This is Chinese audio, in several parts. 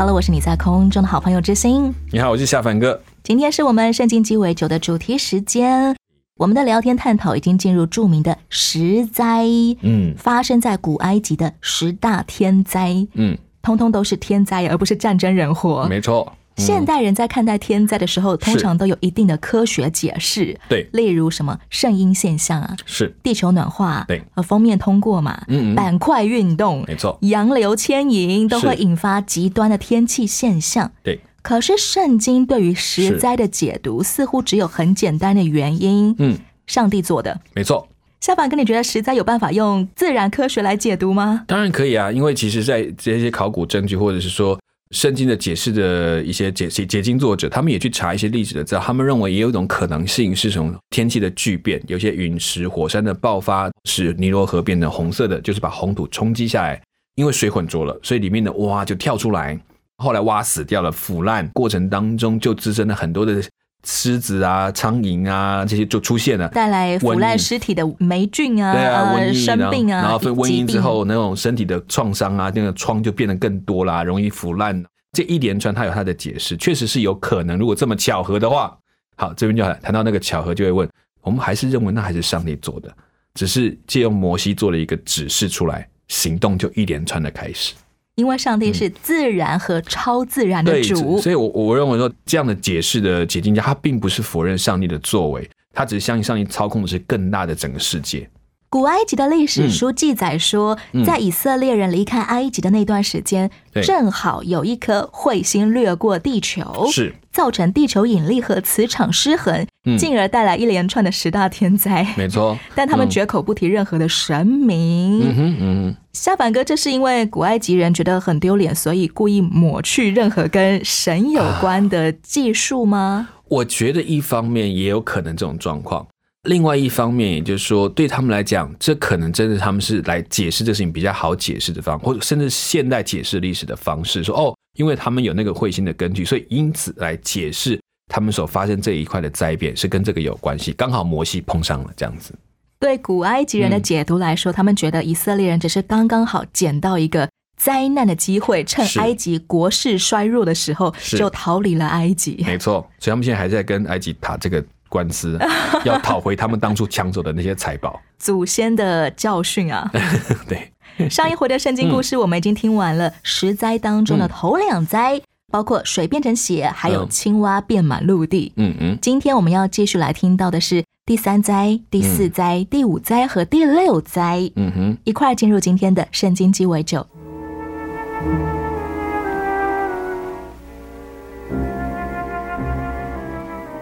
Hello，我是你在空中的好朋友之心。你好，我是夏凡哥。今天是我们圣经鸡尾酒的主题时间。我们的聊天探讨已经进入著名的十灾，嗯发生在古埃及的十大天灾，嗯，通通都是天灾，而不是战争人祸。没错。嗯。现代人在看待天灾的时候，通常都有一定的科学解释，对。例如什么圣婴现象啊，是。地球暖化，对，呃，封面通过嘛，嗯嗯。板块运动，没错。洋流牵引都会引发极端的天气现象。对，可是圣经对于实灾的解读似乎只有很简单的原因，嗯，上帝做的。没错。夏凡哥，你觉得实灾有办法用自然科学来解读吗？当然可以啊，因为其实，在这些考古证据或者是说圣经的解释的一些解解解经作者，他们也去查一些历史的资料，他们认为也有一种可能性是从天气的巨变，有些陨石、火山的爆发，使尼罗河变成红色的，就是把红土冲击下来，因为水混浊了，所以里面的蛙就跳出来，后来蛙死掉了，腐烂过程当中就滋生了很多的狮子啊、苍蝇啊这些就出现了，带来腐烂尸体的霉菌啊，对啊，瘟疫生病啊，然后分瘟疫之后，那种身体的创伤啊，那个疮就变得更多啦，容易腐烂。这一连串它有它的解释，确实是有可能。如果这么巧合的话，好，这边就谈到那个巧合，就会问，我们还是认为那还是上帝做的，只是借用摩西做了一个指示出来，行动就一连串的开始。因为上帝是自然和超自然的对，主，所以我我认为说这样的解释的解经家，他并不是否认上帝的作为，他只是相信上帝操控的是更大的整个世界。古埃及的历史书记载说，嗯在以色列人离开埃及的那段时间，正好有一颗彗星掠过地球，是造成地球引力和磁场失衡，嗯进而带来一连串的十大天灾。没错，但他们嗯绝口不提任何的神明。嗯哼嗯哼。夏凡哥，这是因为古埃及人觉得很丢脸，所以故意抹去任何跟神有关的技术吗？我觉得一方面也有可能这种状况，另外一方面，也就是说，对他们来讲，这可能真的他们是来解释这事情比较好解释的方，或者甚至现代解释历史的方式，说哦，因为他们有那个彗星的根据，所以因此来解释他们所发生这一块的灾变是跟这个有关系，刚好摩西碰上了这样子。对古埃及人的解读来说，他们觉得以色列人只是刚刚好捡到一个灾难的机会，趁埃及国势衰弱的时候就逃离了埃及。没错，所以他们现在还在跟埃及打这个官司，要讨回他们当初抢走的那些财宝。祖先的教训啊！对，上一回的圣经故事我们已经听完了，十灾当中的头两灾，包括水变成血，还有嗯青蛙变满陆地。嗯嗯，今天我们要继续来听到的是第三灾、第四灾、第五灾和第六灾，嗯哼，一块儿进入今天的圣经鸡尾酒。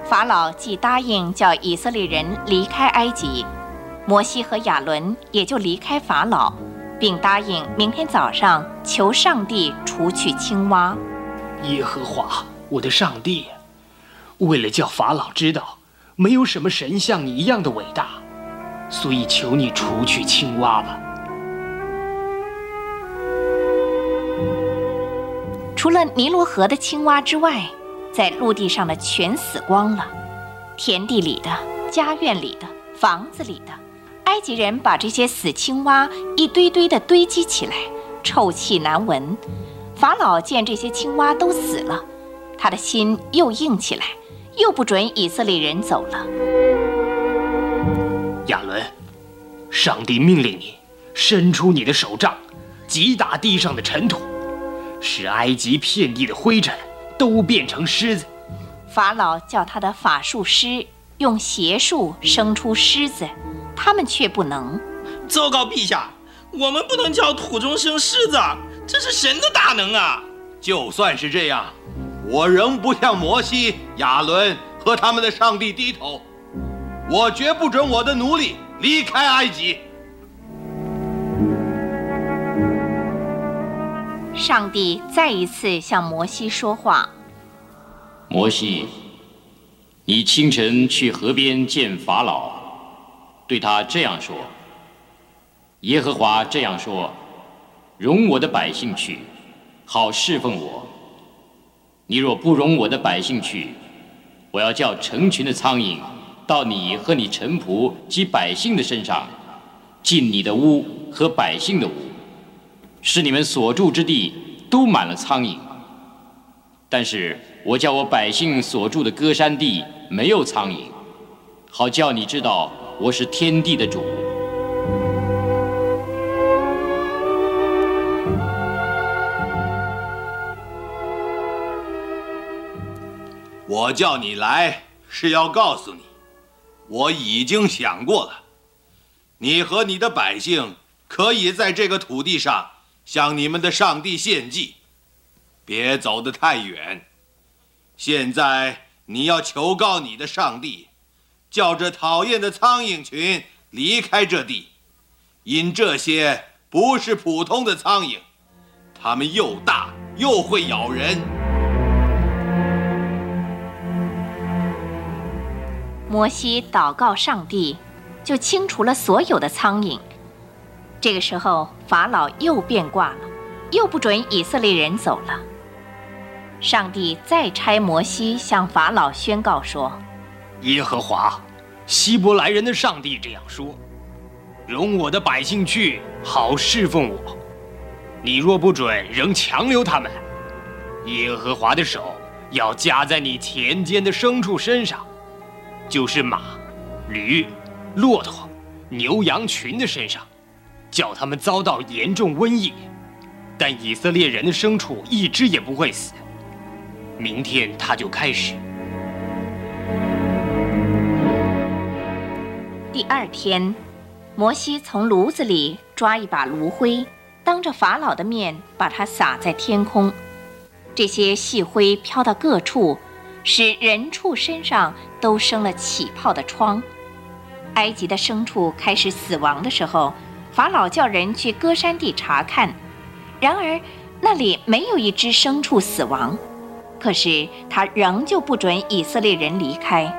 法老既答应叫以色列人离开埃及，摩西和亚伦也就离开法老，并答应明天早上求上帝除去青蛙。耶和华，我的上帝，为了叫法老知道没有什么神像你一样的伟大，所以求你除去青蛙吧。除了尼罗河的青蛙之外，在陆地上的全死光了，田地里的、家院里的、房子里的，埃及人把这些死青蛙一堆堆的堆积起来，臭气难闻。法老见这些青蛙都死了，他的心又硬起来，又不准以色列人走了。亚伦，上帝命令你伸出你的手杖，击打地上的尘土，使埃及遍地的灰尘都变成狮子。法老叫他的法术师用邪术生出狮子，他们却不能。糟糕，陛下，我们不能叫土中生狮子，这是神的大能啊！就算是这样，我仍不向摩西、亚伦和他们的上帝低头。我绝不准我的奴隶离开埃及。上帝再一次向摩西说话。摩西，你清晨去河边见法老，对他这样说：耶和华这样说，容我的百姓去，好侍奉我。你若不容我的百姓去，我要叫成群的苍蝇到你和你臣仆及百姓的身上，进你的屋和百姓的屋，使你们所住之地都满了苍蝇。但是我叫我百姓所住的歌山地没有苍蝇，好叫你知道我是天地的主。我叫你来是要告诉你，我已经想过了，你和你的百姓可以在这个土地上向你们的上帝献祭，别走得太远。现在你要求告你的上帝，叫这讨厌的苍蝇群离开这地，因这些不是普通的苍蝇，它们又大又会咬人。摩西祷告上帝，就清除了所有的苍蝇。这个时候，法老又变卦了，又不准以色列人走了。上帝再差摩西向法老宣告说：“耶和华，希伯来人的上帝这样说：容我的百姓去，好侍奉我。你若不准，仍强留他们，耶和华的手要加在你田间的牲畜身上。”就是马、驴、骆驼、牛羊群的身上，叫他们遭到严重瘟疫，但以色列人的牲畜一只也不会死。明天他就开始。第二天，摩西从炉子里抓一把炉灰，当着法老的面把它撒在天空，这些细灰飘到各处。使人畜身上都生了起泡的疮。埃及的牲畜开始死亡的时候，法老叫人去戈山地查看，然而那里没有一只牲畜死亡。可是他仍旧不准以色列人离开。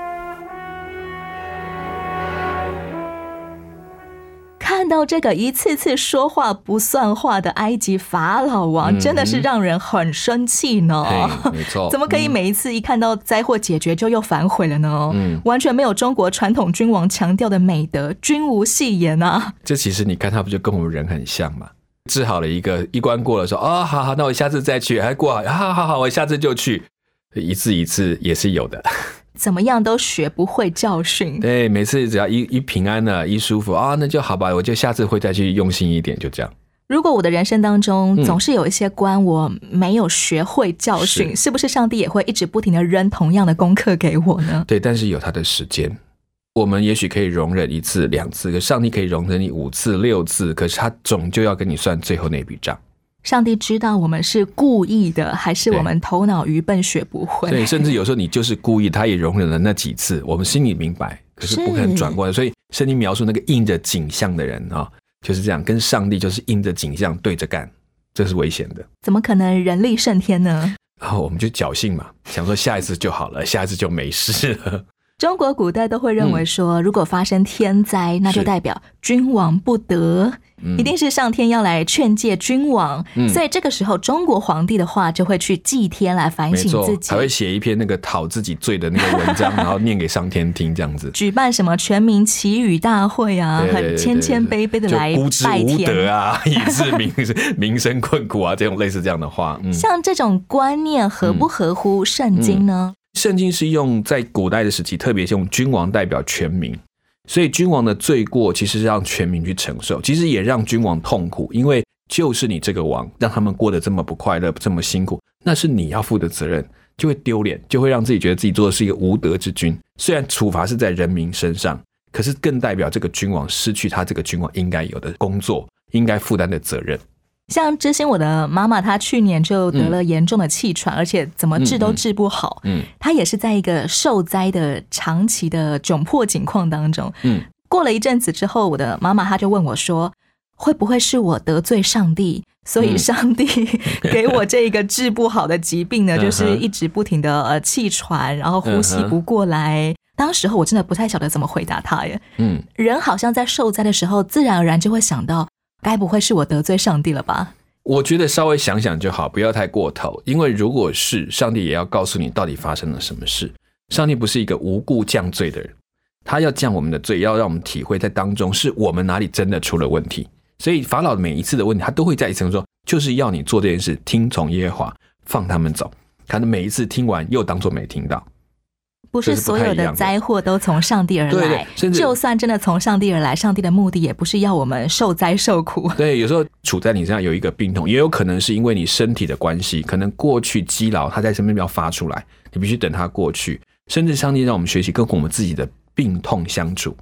到这个一次次说话不算话的埃及法老王，真的是让人很生气呢。没错，怎么可以每一次一看到灾祸解决就又反悔了呢？嗯，完全没有中国传统君王强调的美德，君无戏言啊。这其实你看他不就跟我们人很像吗？治好了一个一关过了，说啊，好好，那我下次再去，还过好，好好，我下次就去，一次一次也是有的。怎么样都学不会教训。对，每次只要一一平安了，一舒服啊，那就好吧，我就下次会再去用心一点，就这样。如果我的人生当中总是有一些关我没有学会教训，是不是上帝也会一直不停的扔同样的功课给我呢？对，但是有他的时间，我们也许可以容忍一次两次，可上帝可以容忍你五次六次，可是他总就要跟你算最后那笔账。上帝知道我们是故意的，还是我们头脑愚笨学不会？对，甚至有时候你就是故意，他也容忍了那几次，我们心里明白，可是不可能转过来。所以圣经描述那个印着景象的人啊，就是这样，跟上帝就是印着景象对着干，这是危险的。怎么可能人力胜天呢？然后我们就侥幸嘛，想说下一次就好了，下一次就没事了。中国古代都会认为说，如果发生天灾，那就代表君王不得，一定是上天要来劝诫君王。所以这个时候，中国皇帝的话就会去祭天来反省自己，还会写一篇那个讨自己罪的那个文章，然后念给上天听，这样子。举办什么全民祈雨大会啊，很谦谦卑卑的来拜天啊，以致民民生困苦啊，这种类似这样的话。像这种观念合不合乎圣经呢？圣经是用在古代的时期，特别是用君王代表全民，所以君王的罪过其实是让全民去承受，其实也让君王痛苦，因为就是你这个王让他们过得这么不快乐，这么辛苦，那是你要负的责任，就会丢脸，就会让自己觉得自己做的是一个无德之君。虽然处罚是在人民身上，可是更代表这个君王失去他这个君王应该有的工作，应该负担的责任。像知心，我的妈妈，她去年就得了严重的气喘，而且怎么治都治不好。嗯，她也是在一个受灾的长期的窘迫境况当中。嗯，过了一阵子之后，我的妈妈她就问我说：“会不会是我得罪上帝，所以上帝 给我这个治不好的疾病呢？就是一直不停的呃气喘，然后呼吸不过来。当时候我真的不太晓得怎么回答他耶。嗯，人好像在受灾的时候，自然而然就会想到，该不会是我得罪上帝了吧？我觉得稍微想想就好，不要太过头。因为如果是上帝，也要告诉你到底发生了什么事。上帝不是一个无故降罪的人，他要降我们的罪，要让我们体会在当中是我们哪里真的出了问题。所以法老每一次的问题，他都会在一层说，就是要你做这件事，听从耶和华，放他们走。可能每一次听完又当做没听到。不是所有的灾祸都从上帝而对对来，甚至就算真的从上帝而来，上帝的目的也不是要我们受灾受苦。对，有时候处在你身上有一个病痛，也有可能是因为你身体的关系，可能过去积劳，它在身边要发出来，你必须等它过去。甚至上帝让我们学习跟我们自己的病痛相处，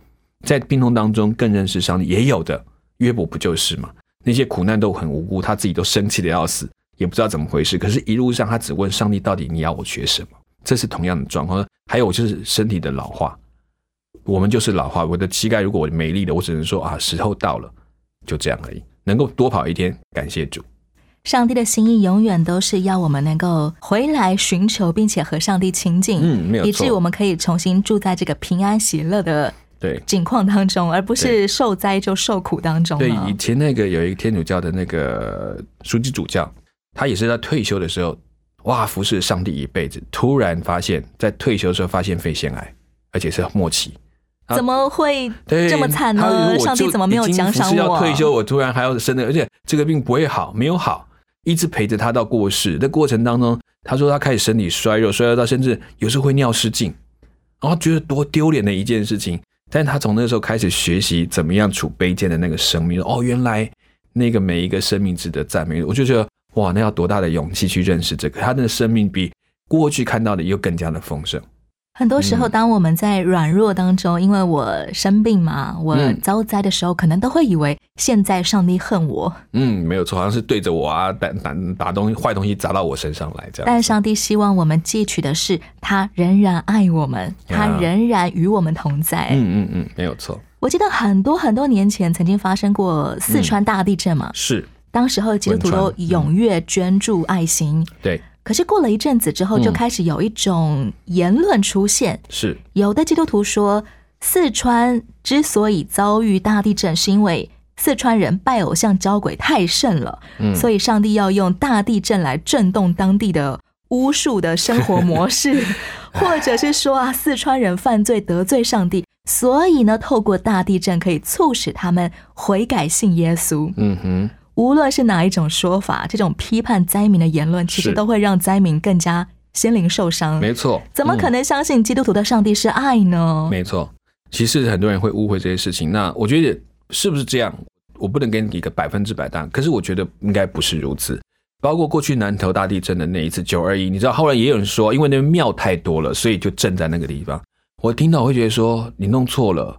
在病痛当中更认识上帝。也有的约伯不就是吗？那些苦难都很无辜，他自己都生气的要死，也不知道怎么回事。可是，一路上他只问上帝：到底你要我学什么？这是同样的状况。还有就是身体的老化，我们就是老化。我的膝盖如果我没力了，我只能说啊，时候到了，就这样而已。能够多跑一天，感谢主。上帝的心意永远都是要我们能够回来寻求，并且和上帝亲近，嗯没有以致我们可以重新住在这个平安喜乐的对境况当中，而不是受灾就受苦当中对，以前那个有一个天主教的那个书记主教，他也是在退休的时候，哇，服侍上帝一辈子，突然发现，在退休的时候发现肺腺癌，而且是末期。啊怎么会，这么惨呢？上帝怎么没有奖赏服侍要？退休，我突然还要生的，而且这个病不会好，没有好，一直陪着他到过世。的过程当中，他说他开始身体衰弱，衰弱到甚至有时候会尿失禁，然后觉得多丢脸的一件事情。但是他从那个时候开始学习怎么样处卑贱的那个生命。哦，原来那个每一个生命值得赞美。我就觉得哇，那要多大的勇气去认识这个？他的生命比过去看到的又更加的丰盛。很多时候，嗯当我们在软弱当中，因为我生病嘛，我嗯遭灾的时候，可能都会以为现在上帝恨我，嗯，没有错，好像是对着我啊，打打打东西坏东西砸到我身上来这样。但上帝希望我们汲取的是，他仍然爱我们，他仍然与我们同在。嗯嗯嗯，没有错，我记得很多很多年前曾经发生过四川大地震嘛，是当时候基督徒都踊跃捐助爱心。对，可是过了一阵子之后，嗯。就开始有一种言论出现，是。有的基督徒说，四川之所以遭遇大地震，是因为四川人拜偶像交鬼太甚了，嗯。所以上帝要用大地震来震动当地的巫术的生活模式，或者是说啊，四川人犯罪得罪上帝，所以呢，透过大地震可以促使他们悔改信耶稣。嗯哼，无论是哪一种说法，这种批判灾民的言论，其实都会让灾民更加心灵受伤。没错，怎么可嗯能相信基督徒的上帝是爱呢？没错，其实很多人会误会这些事情。那我觉得是不是这样？我不能给你一个百分之百答案，可是我觉得应该不是如此。包括过去南投大地震的那一次九二一，你知道后来也有人说，因为那边庙太多了，所以就震在那个地方。我听到我会觉得说你弄错了，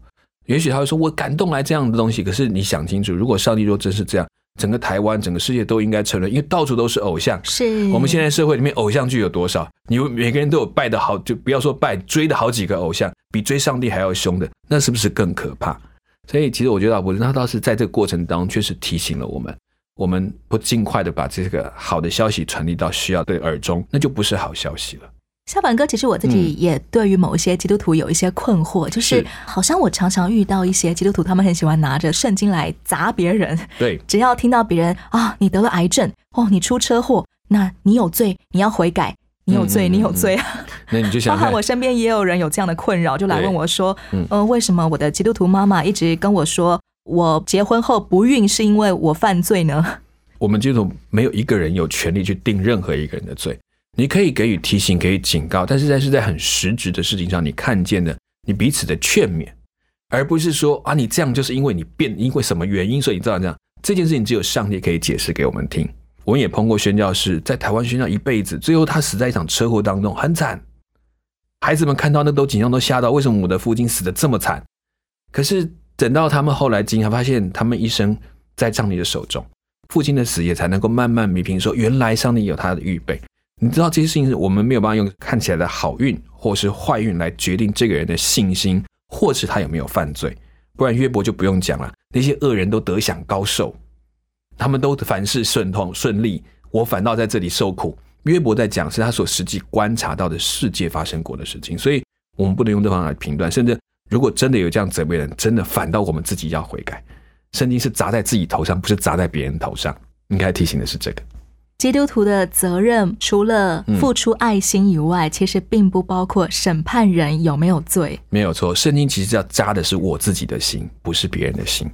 也许他会说我感动来这样的东西，可是你想清楚，如果上帝若真是这样，整个台湾、整个世界都应该承认，因为到处都是偶像。是我们现在社会里面偶像剧有多少？你每个人都有拜的好，就不要说拜，追的好几个偶像，比追上帝还要凶的，那是不是更可怕？所以其实我觉得老伯他倒是在这个过程当中，确实提醒了我们，我们不尽快的把这个好的消息传递到需要的耳中，那就不是好消息了。小板哥，其实我自己也对于某一些基督徒有一些困惑，就是是好像我常常遇到一些基督徒，他们很喜欢拿着圣经来砸别人，对，只要听到别人啊，你得了癌症，哦，你出车祸，那你有罪，你要悔改，你有罪，你有罪啊。那你就想看 含我，身边也有人有这样的困扰，就来问我说，嗯呃，为什么我的基督徒妈妈一直跟我说，我结婚后不孕是因为我犯罪呢？我们基督徒没有一个人有权利去定任何一个人的罪。你可以给予提醒，给予警告，但是在是在很实质的事情上，你看见的，你彼此的劝勉，而不是说啊，你这样就是因为你变，因为什么原因，所以你这样这样。这件事情只有上帝可以解释给我们听。我们也碰过宣教士，在台湾宣教一辈子，最后他死在一场车祸当中，很惨。孩子们看到那都紧张，都吓到，为什么我的父亲死的这么惨？可是等到他们后来惊讶，发现他们一生在上帝的手中，父亲的死也才能够慢慢弥平说，原来上帝有他的预备。你知道这些事情是我们没有办法用看起来的好运或是坏运来决定这个人的信心，或是他有没有犯罪。不然约伯就不用讲了，那些恶人都得享高寿，他们都凡事顺通顺利，我反倒在这里受苦。约伯在讲是他所实际观察到的世界发生过的事情，所以我们不能用这方法来评断。甚至如果真的有这样责备人，真的反倒我们自己要悔改。圣经是砸在自己头上，不是砸在别人头上。应该提醒的是这个。基督徒的责任除了付出爱心以外，其实并不包括审判人有没有罪。没有错，圣经其实要扎的是我自己的心，不是别人的心。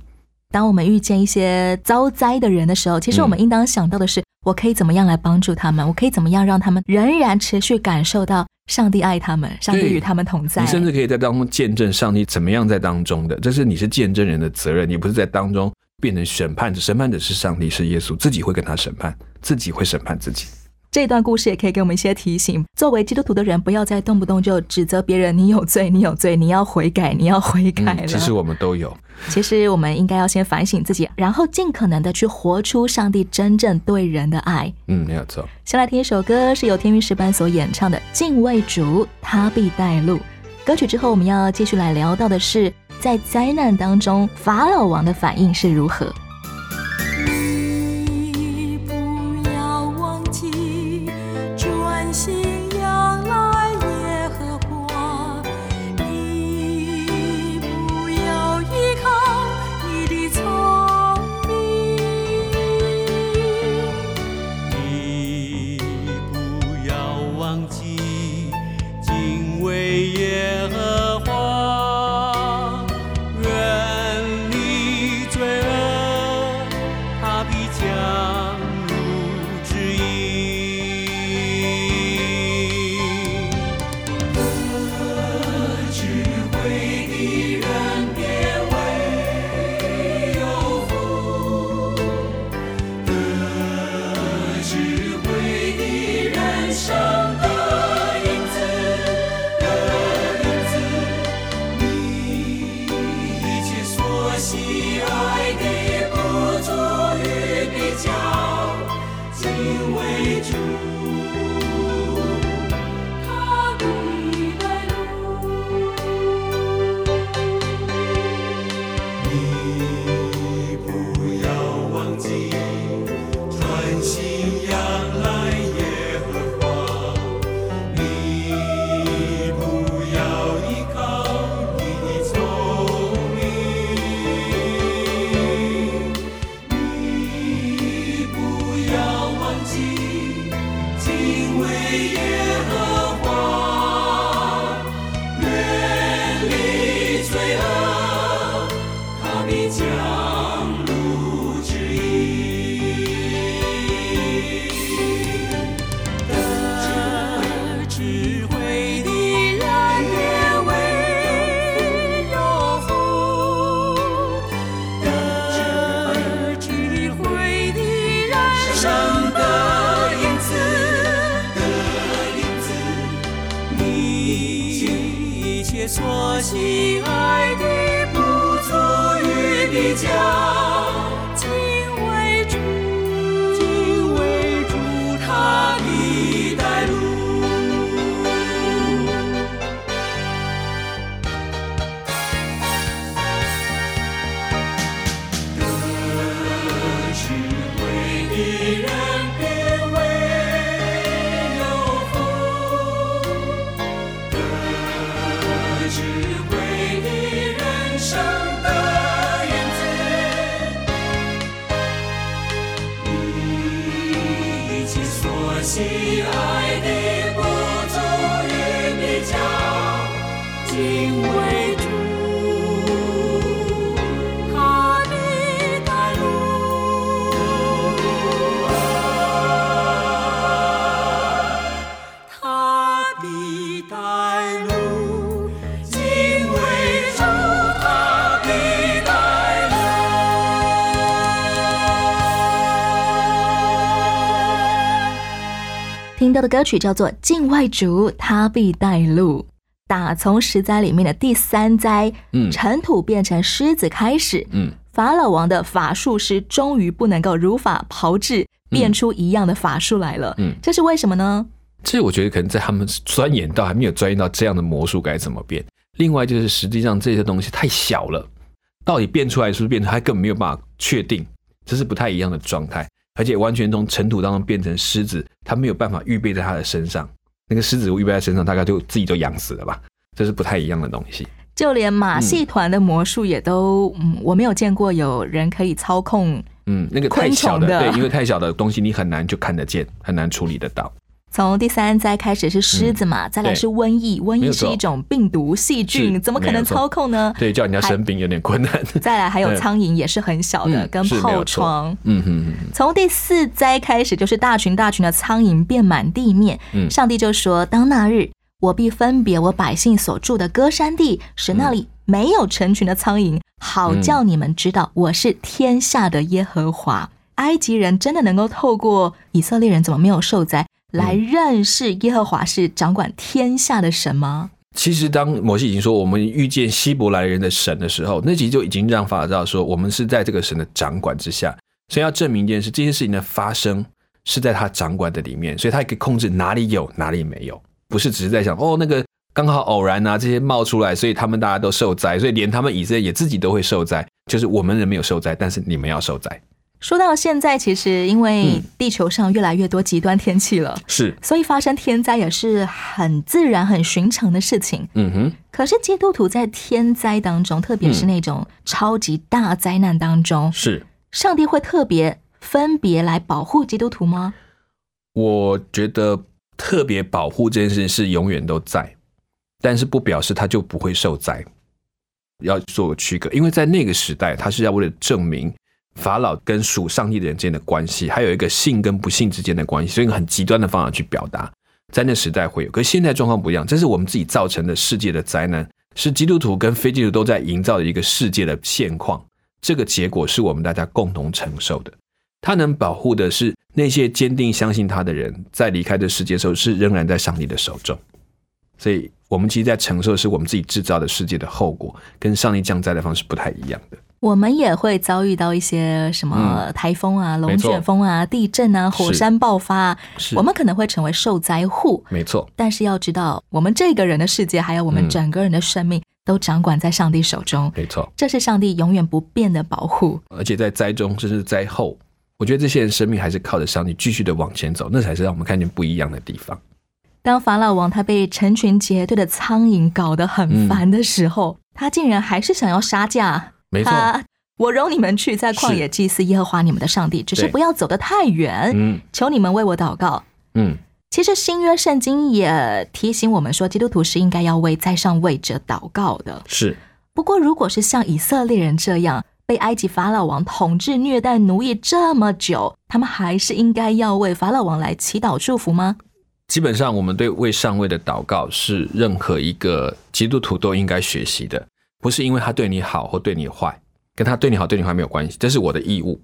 当我们遇见一些遭灾的人的时候，其实我们应当想到的是，我可以怎么样来帮助他们？我可以怎么样让他们仍然持续感受到上帝爱他们，上帝与他们同在？你甚至可以在当中见证上帝怎么样在当中的，这是你是见证人的责任，你不是在当中。变成审判者，审判者是上帝，是耶稣，自己会跟他审判，自己会审判自己。这段故事也可以给我们一些提醒：作为基督徒的人，不要再动不动就指责别人，你有罪，你有罪，你要悔改，你要悔改了。其实我们都有。其实我们应该要先反省自己，然后尽可能的去活出上帝真正对人的爱。嗯，没有错。先来听一首歌，是由天韵诗班所演唱的《敬畏主，他必带路》。歌曲之后，我们要继续来聊到的是。在灾难当中，法老王的反应是如何？歌曲叫做《境外主，他必带路》。打从十灾里面的第三灾，嗯，尘土变成狮子开始，嗯，法老王的法术师终于不能够如法炮制，变出一样的法术来了，嗯，这是为什么呢？其实我觉得可能在他们钻研到还没有钻研到这样的魔术该怎么变。另外就是实际上这些东西太小了，到底变出来是不是变成，他根本没有办法确定，这是不太一样的状态，而且完全从尘土当中变成狮子，它没有办法预备在它的身上，那个狮子预备在身上，大概就自己就养死了吧，这是不太一样的东西。就连马戏团的魔术也都，嗯，我没有见过有人可以操控。嗯，那个太小的对，因为太小的东西你很难就看得见，很难处理得到。从第三灾开始是狮子嘛，再来是瘟疫，瘟疫是一种病毒细菌，怎么可能操控呢？对，叫人家生病有点困难。再来还有嗯苍蝇，也是很小的，嗯跟疱是没有错疮。嗯哼哼，从第四灾开始，就是大群大群的苍蝇遍满地面。嗯上帝就说：“当那日，我必分别我百姓所住的歌山地，使那里没有成群的苍蝇，好叫你们知道我是天下的耶和华。”埃及人真的能够透过以色列人怎么没有受灾，来认识耶和华是掌管天下的神吗？其实当摩西已经说我们遇见希伯来人的神的时候，那其实就已经让法老知道说我们是在这个神的掌管之下，所以要证明一件事，这件事情的发生是在他掌管的里面，所以他可以控制哪里有哪里没有，不是只是在想哦那个刚好偶然啊这些冒出来，所以他们大家都受灾，所以连他们以色列也自己都会受灾，就是我们人没有受灾，但是你们要受灾，说到现在，其实因为嗯地球上越来越多极端天气了，是，所以发生天灾也是很自然、很寻常的事情。嗯哼。可是基督徒在天灾当中，特别是那种超级大灾难当中，是，上帝会特别分别来保护基督徒吗？我觉得特别保护这件事情是永远都在，但是不表示他就不会受灾，要做个区隔。因为在那个时代，他是要为了证明法老跟属上帝的人之间的关系，还有一个信跟不信之间的关系，所以用很极端的方法去表达。在那时代会有，可是现在状况不一样，这是我们自己造成的世界的灾难，是基督徒跟非基督徒都在营造的一个世界的现况。这个结果是我们大家共同承受的。他能保护的是那些坚定相信他的人，在离开这世界的时候是仍然在上帝的手中。所以，我们其实，在承受是我们自己制造的世界的后果，跟上帝降灾的方式不太一样的。我们也会遭遇到一些什么嗯台风啊、龙卷风啊、地震啊、火山爆发啊，我们可能会成为受灾户。没错，但是要知道，我们这个人的世界，还有我们嗯整个人的生命，都掌管在上帝手中。没错。这是上帝永远不变的保护。而且在灾中，甚至灾后，我觉得这些人生命还是靠着上帝继续的往前走，那才是让我们看见不一样的地方。当法老王他被成群结队的苍蝇搞得很烦的时候，他竟然还是想要杀价。没错，他我容你们去在旷野祭祀耶和华你们的上帝，只是不要走得太远。嗯求你们为我祷告。嗯，其实新约圣经也提醒我们说，基督徒是应该要为在上位者祷告的。是不过，如果是像以色列人这样被埃及法老王统治、虐待、奴役这么久，他们还是应该要为法老王来祈祷祝福吗？基本上，我们对为上位的祷告是任何一个基督徒都应该学习的，不是因为他对你好或对你坏，跟他对你好对你坏没有关系，这是我的义务。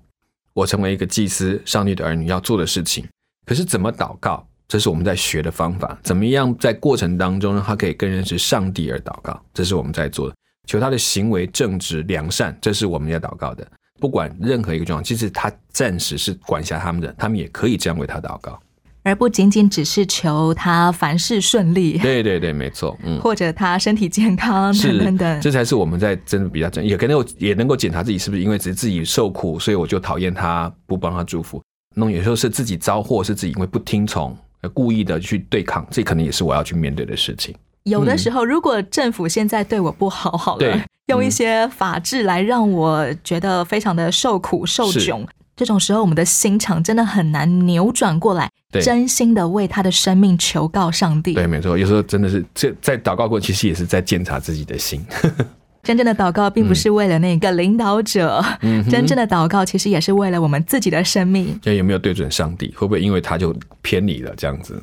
我成为一个祭司，上帝的儿女要做的事情。可是怎么祷告，这是我们在学的方法。怎么样在过程当中让他可以更认识上帝而祷告，这是我们在做的。求他的行为正直良善，这是我们要祷告的。不管任何一个状况，即使他暂时是管辖他们的，他们也可以这样为他祷告。而不仅仅只是求他凡事顺利，对对对，没错，嗯。或者他身体健康等等等。这才是我们在真的比较真，也可能也能够检查自己是不是因为只是自己受苦，所以我就讨厌他，不帮他祝福。那有时候是自己遭祸，是自己因为不听从，而故意的去对抗，这可能也是我要去面对的事情。有的时候，如果政府现在对我不好，好了，嗯 用一些法制来让我觉得非常的受苦受窘，这种时候，我们的心肠真的很难扭转过来，真心的为他的生命求告上帝。对，没错，有时候真的是这在祷告过，其实也是在检查自己的心。真正的祷告并不是为了那个领导者，嗯真正的祷告其实也是为了我们自己的生命。就有没有对准上帝？会不会因为他就偏离了这样子？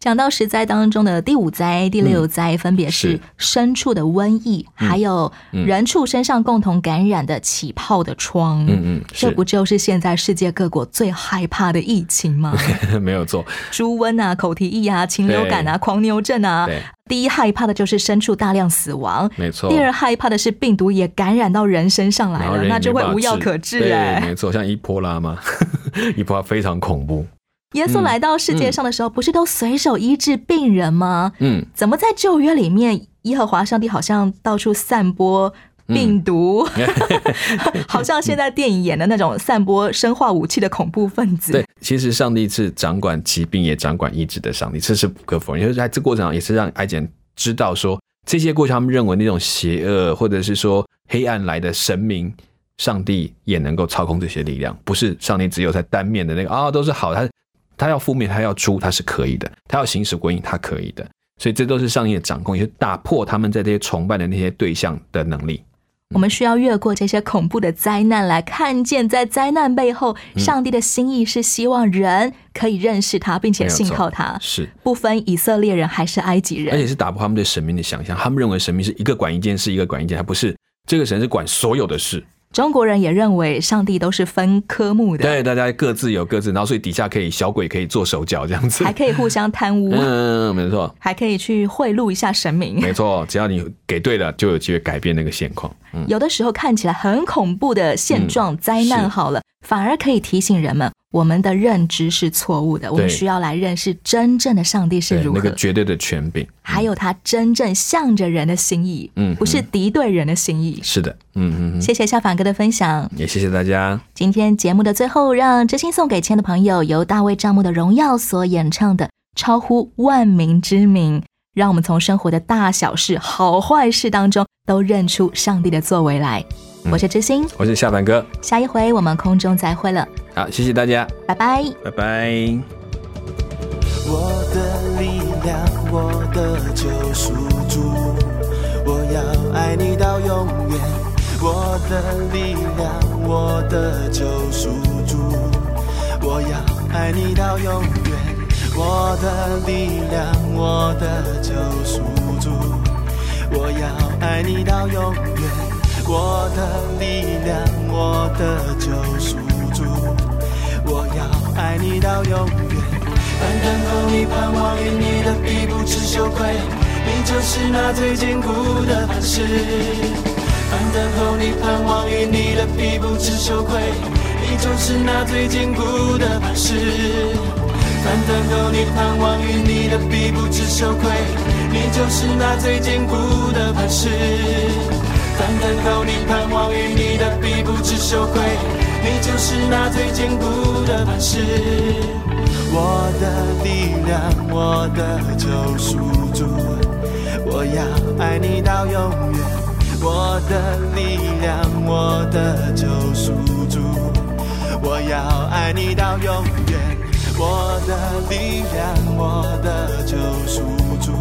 讲到十灾当中的第五灾、第六灾，分别是是牲畜的瘟疫，还有嗯人畜身上共同感染的起泡的疮。嗯嗯，这不就是现在世界各国最害怕的疫情吗？没有错。猪瘟啊、口蹄疫啊、禽流感啊、狂牛症啊。第一害怕的就是牲畜大量死亡，没错。第二害怕的是病毒也感染到人身上来了，那就会无药可治对，哎、没错，像伊波拉嘛，伊波拉非常恐怖。耶稣来到世界上的时候，不是都随手医治病人吗？嗯，怎么在旧约里面，耶和华上帝好像到处散播病毒，好像现在电影演的那种散播生化武器的恐怖分子。对，其实上帝是掌管疾病也掌管医治的上帝，这是不可否认。就是在这过程上，也是让埃及人知道说，这些过去他们认为那种邪恶或者是说黑暗来的神明，上帝也能够操控这些力量，不是上帝只有在单面的那个啊、都是好，他他要负面，他要出，他是可以的，他要行使鬼影，他可以的。所以这都是上帝的掌控，也是打破他们在这些崇拜的那些对象的能力。我们需要越过这些恐怖的灾难，来看见在灾难背后，上帝的心意是希望人可以认识他，并且信靠他，是，不分以色列人还是埃及人。而且是打破他们对神明的想象。他们认为神明是一个管一件事，一个管一件，还不是这个神是管所有的事。中国人也认为上帝都是分科目的，对，大家各自有各自，然后所以底下可以小鬼可以做手脚这样子。还可以互相贪污，嗯，没错，还可以去贿赂一下神明。没错，只要你给对了，就有机会改变那个现况。嗯，有的时候看起来很恐怖的现状、灾难，好了，反而可以提醒人们，我们的认知是错误的。我们需要来认识真正的上帝是如何，那个绝对的权柄。还有他真正向着人的心意，嗯不是敌对人的心意。是的，嗯嗯嗯，谢谢夏凡哥的分享。也谢谢大家。今天节目的最后，让真心送给亲爱的朋友，由大卫账目的荣耀所演唱的《超乎万民之名》，让我们从生活的大小事、好坏事当中，都认出上帝的作为来。我是知心，我是夏凡哥，下一回我们空中再会了，好，谢谢大家，拜拜。拜拜。我的力量，我的救赎主，我要爱你到永远。我的力量，我的救赎主，我要爱你到永远。我的力量，我的救赎主，我要爱你到永远。我的力量，我的救赎主，我要爱你到永远。但等候你，盼望与你的必不知羞愧，你就是那最坚固的磐石。但等候你，盼望与你的必不知羞愧，你就是那最坚固的磐石。但等候你，盼望与你的必不知羞愧，你就是那最坚固的磐石。但等候你，盼望与你的必不知羞愧，你就是那最坚固的磐石。我的力量，我的救赎主，我要爱你到永远。我的力量，我的救赎主，我要爱你到永远。我的力量，我的救赎主，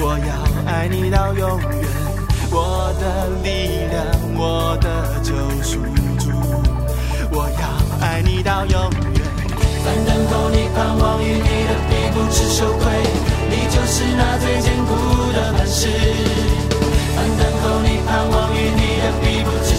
我要爱你到永远。我的力量，我的救赎主，我要爱你到永远。凡等候你，盼望与你的必不知羞愧，你就是那最坚固的磐石。凡等候你，盼望与你的必不知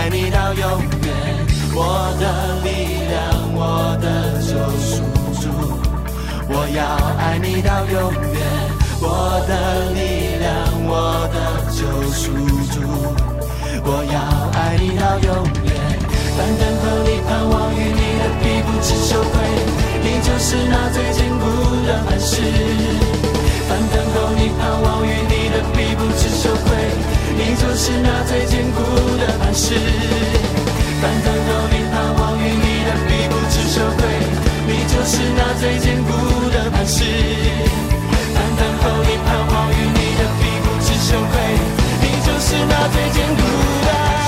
爱你到永远。我的力量，我的救赎主，我要爱你到永远。我的力量，我的救赎主，我要爱你到永远。但等候你，盼望与你的必不知羞愧，你就是那最坚固的磐石。但等候你，盼望与你的笔不知羞愧你就是那最坚固的磐石板凳后你盼望与你的笔不知羞愧你就是那最坚固的磐石板凳后你盼望与你的笔不知羞愧你就是那最坚固的